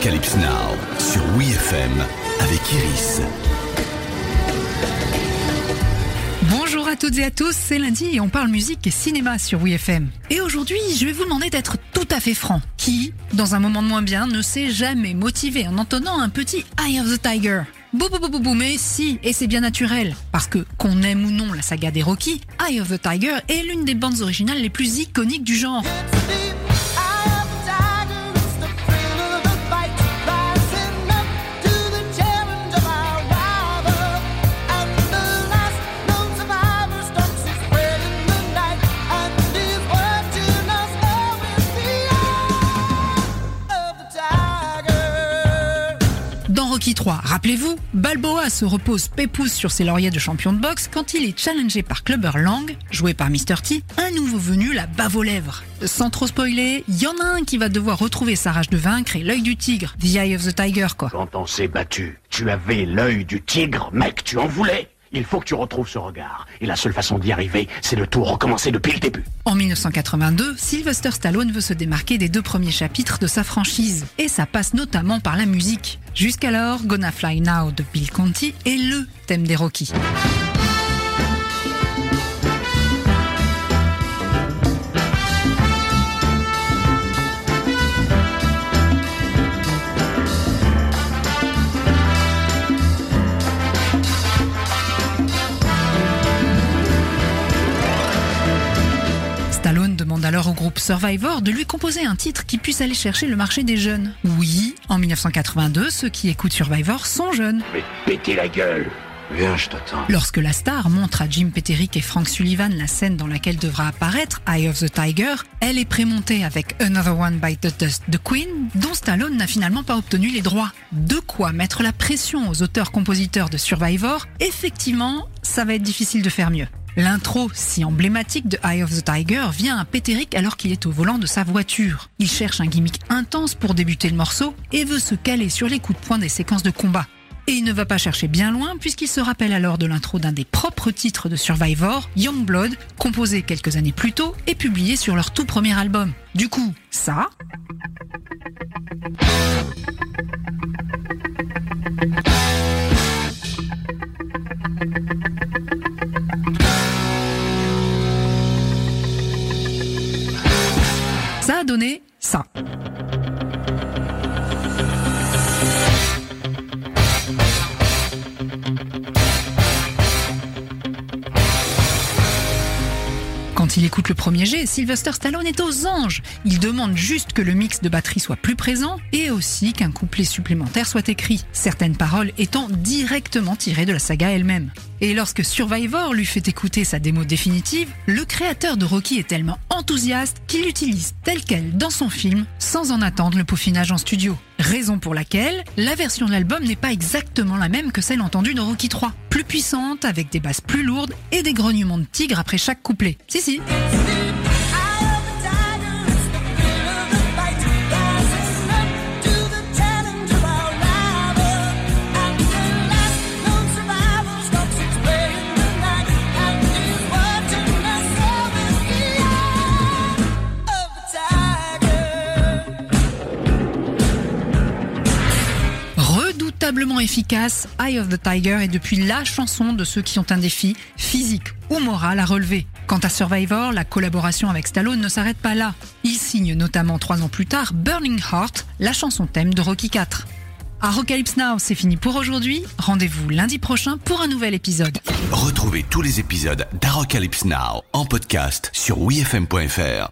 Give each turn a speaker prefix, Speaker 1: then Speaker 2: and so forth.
Speaker 1: Arocalypse Now sur WeFM avec Iris.
Speaker 2: Bonjour à toutes et à tous, c'est lundi et on parle musique et cinéma sur WeFM. Et aujourd'hui, je vais vous demander d'être tout à fait franc. Qui, dans un moment de moins bien, ne s'est jamais motivé en entendant un petit Eye of the Tiger? Bou bou bou bou, mais si, et c'est bien naturel. Parce que, qu'on aime ou non la saga des Rocky, Eye of the Tiger est l'une des bandes originales les plus iconiques du genre. Dans Rocky 3, rappelez-vous, Balboa se repose pépouze sur ses lauriers de champion de boxe quand il est challengé par Clubber Lang, joué par Mr. T, un nouveau venu la bave aux lèvres. Sans trop spoiler, il y en a un qui va devoir retrouver sa rage de vaincre et l'œil du tigre, the eye of the tiger quoi.
Speaker 3: Quand on s'est battu, tu avais l'œil du tigre, mec, tu en voulais il faut que tu retrouves ce regard. Et la seule façon d'y arriver, c'est de tout recommencer depuis le début.
Speaker 2: En 1982, Sylvester Stallone veut se démarquer des deux premiers chapitres de sa franchise. Et ça passe notamment par la musique. Jusqu'alors, Gonna Fly Now de Bill Conti est LE thème des Rockies. Demande alors au groupe Survivor de lui composer un titre qui puisse aller chercher le marché des jeunes. Oui, en 1982, ceux qui écoutent Survivor sont jeunes.
Speaker 3: Mais pétez la gueule
Speaker 4: Viens, je t'attends.
Speaker 2: Lorsque la star montre à Jim Peterick et Frank Sullivan la scène dans laquelle devra apparaître Eye of the Tiger, elle est prémontée avec Another One by the Dust de Queen, dont Stallone n'a finalement pas obtenu les droits. De quoi mettre la pression aux auteurs-compositeurs de Survivor, effectivement, ça va être difficile de faire mieux. L'intro, si emblématique de Eye of the Tiger, vient à Peterick alors qu'il est au volant de sa voiture. Il cherche un gimmick intense pour débuter le morceau et veut se caler sur les coups de poing des séquences de combat. Et il ne va pas chercher bien loin puisqu'il se rappelle alors de l'intro d'un des propres titres de Survivor, Youngblood, composé quelques années plus tôt et publié sur leur tout premier album. Du coup, ça... ça. Quand il écoute le premier jet, Sylvester Stallone est aux anges. Il demande juste que le mix de batterie soit plus présent et aussi qu'un couplet supplémentaire soit écrit, certaines paroles étant directement tirées de la saga elle-même. Et lorsque Survivor lui fait écouter sa démo définitive, le créateur de Rocky est tellement enthousiaste qu'il l'utilise tel quel dans son film sans en attendre le peaufinage en studio. Raison pour laquelle la version de l'album n'est pas exactement la même que celle entendue dans Rocky 3. Plus puissante, avec des basses plus lourdes et des grognements de tigre après chaque couplet. Si si. Efficace, Eye of the Tiger est depuis la chanson de ceux qui ont un défi physique ou moral à relever. Quant à Survivor, la collaboration avec Stallone ne s'arrête pas là. Il signe notamment trois ans plus tard Burning Heart, la chanson thème de Rocky 4. Arocalypse Now, c'est fini pour aujourd'hui. Rendez-vous lundi prochain pour un nouvel épisode.
Speaker 1: Retrouvez tous les épisodes d'Arocalypse Now en podcast sur wefm.fr.